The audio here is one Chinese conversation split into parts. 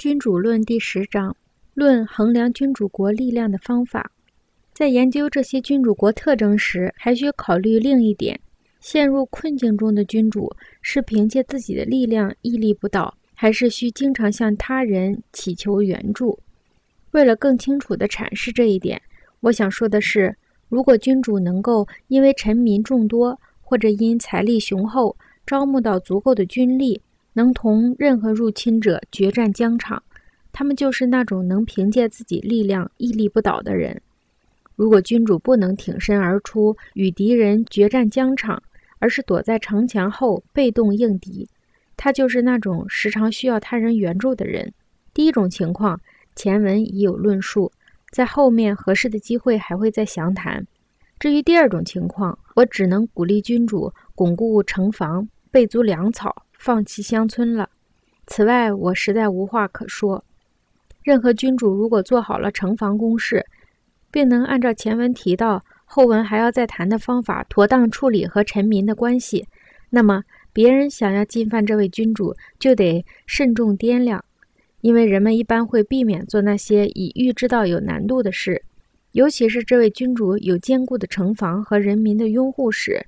君主论第十章，论衡量君主国力量的方法。在研究这些君主国特征时，还需考虑另一点：陷入困境中的君主是凭借自己的力量屹立不倒，还是需经常向他人祈求援助？为了更清楚地阐释这一点，我想说的是，如果君主能够因为臣民众多，或者因财力雄厚，招募到足够的军力，能同任何入侵者决战疆场，他们就是那种能凭借自己力量屹立不倒的人。如果君主不能挺身而出与敌人决战疆场，而是躲在城墙后被动应敌，他就是那种时常需要他人援助的人。第一种情况。前文已有论述，在后面合适的机会还会再详谈。至于第二种情况，我只能鼓励君主巩固城防，备足粮草，放弃乡村了。此外，我实在无话可说。任何君主如果做好了城防工事，并能按照前文提到、后文还要再谈的方法妥当处理和臣民的关系，那么别人想要进犯这位君主，就得慎重掂量。因为人们一般会避免做那些已预知到有难度的事，尤其是这位君主有坚固的城防和人民的拥护时，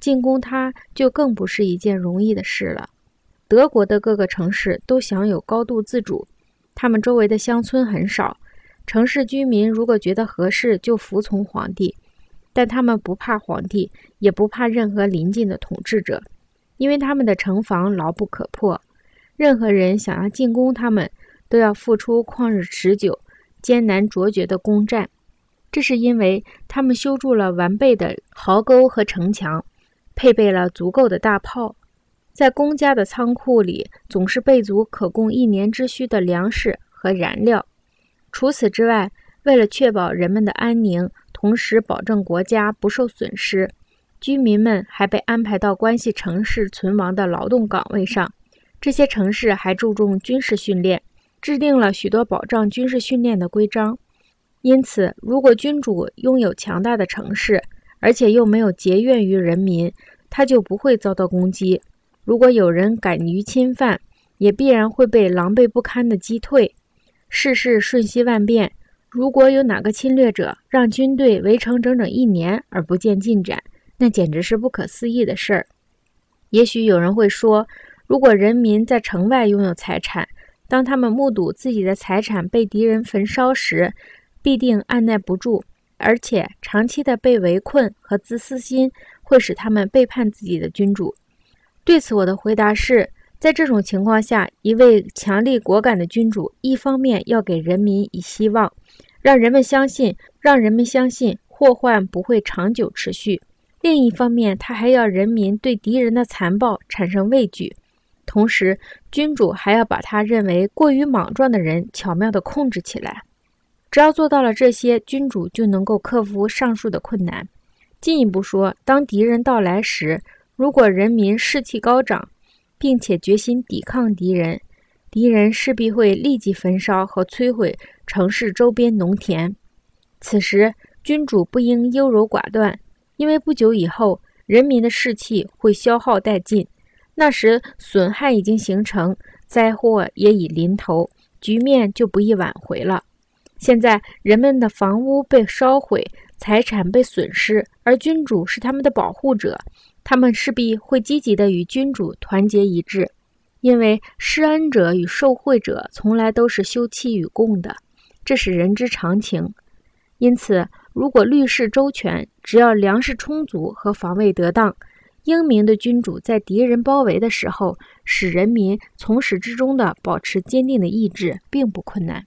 进攻他就更不是一件容易的事了。德国的各个城市都享有高度自主，他们周围的乡村很少，城市居民如果觉得合适就服从皇帝，但他们不怕皇帝，也不怕任何邻近的统治者，因为他们的城防牢不可破。任何人想要进攻他们，都要付出旷日持久、艰难卓绝的攻战。这是因为他们修筑了完备的壕沟和城墙，配备了足够的大炮，在公家的仓库里总是备足可供一年之需的粮食和燃料。除此之外，为了确保人们的安宁，同时保证国家不受损失，居民们还被安排到关系城市存亡的劳动岗位上。这些城市还注重军事训练，制定了许多保障军事训练的规章。因此，如果君主拥有强大的城市，而且又没有结怨于人民，他就不会遭到攻击。如果有人敢于侵犯，也必然会被狼狈不堪地击退。事事瞬息万变，如果有哪个侵略者让军队围城整整一年而不见进展，那简直是不可思议的事儿。也许有人会说。如果人民在城外拥有财产，当他们目睹自己的财产被敌人焚烧时，必定按耐不住，而且长期的被围困和自私心会使他们背叛自己的君主。对此，我的回答是：在这种情况下，一位强力果敢的君主，一方面要给人民以希望，让人们相信，让人们相信祸患不会长久持续；另一方面，他还要人民对敌人的残暴产生畏惧。同时，君主还要把他认为过于莽撞的人巧妙地控制起来。只要做到了这些，君主就能够克服上述的困难。进一步说，当敌人到来时，如果人民士气高涨，并且决心抵抗敌人，敌人势必会立即焚烧和摧毁城市周边农田。此时，君主不应优柔寡断，因为不久以后，人民的士气会消耗殆尽。那时损害已经形成，灾祸也已临头，局面就不易挽回了。现在人们的房屋被烧毁，财产被损失，而君主是他们的保护者，他们势必会积极的与君主团结一致，因为施恩者与受贿者从来都是休戚与共的，这是人之常情。因此，如果律事周全，只要粮食充足和防卫得当。英明的君主在敌人包围的时候，使人民从始至终的保持坚定的意志，并不困难。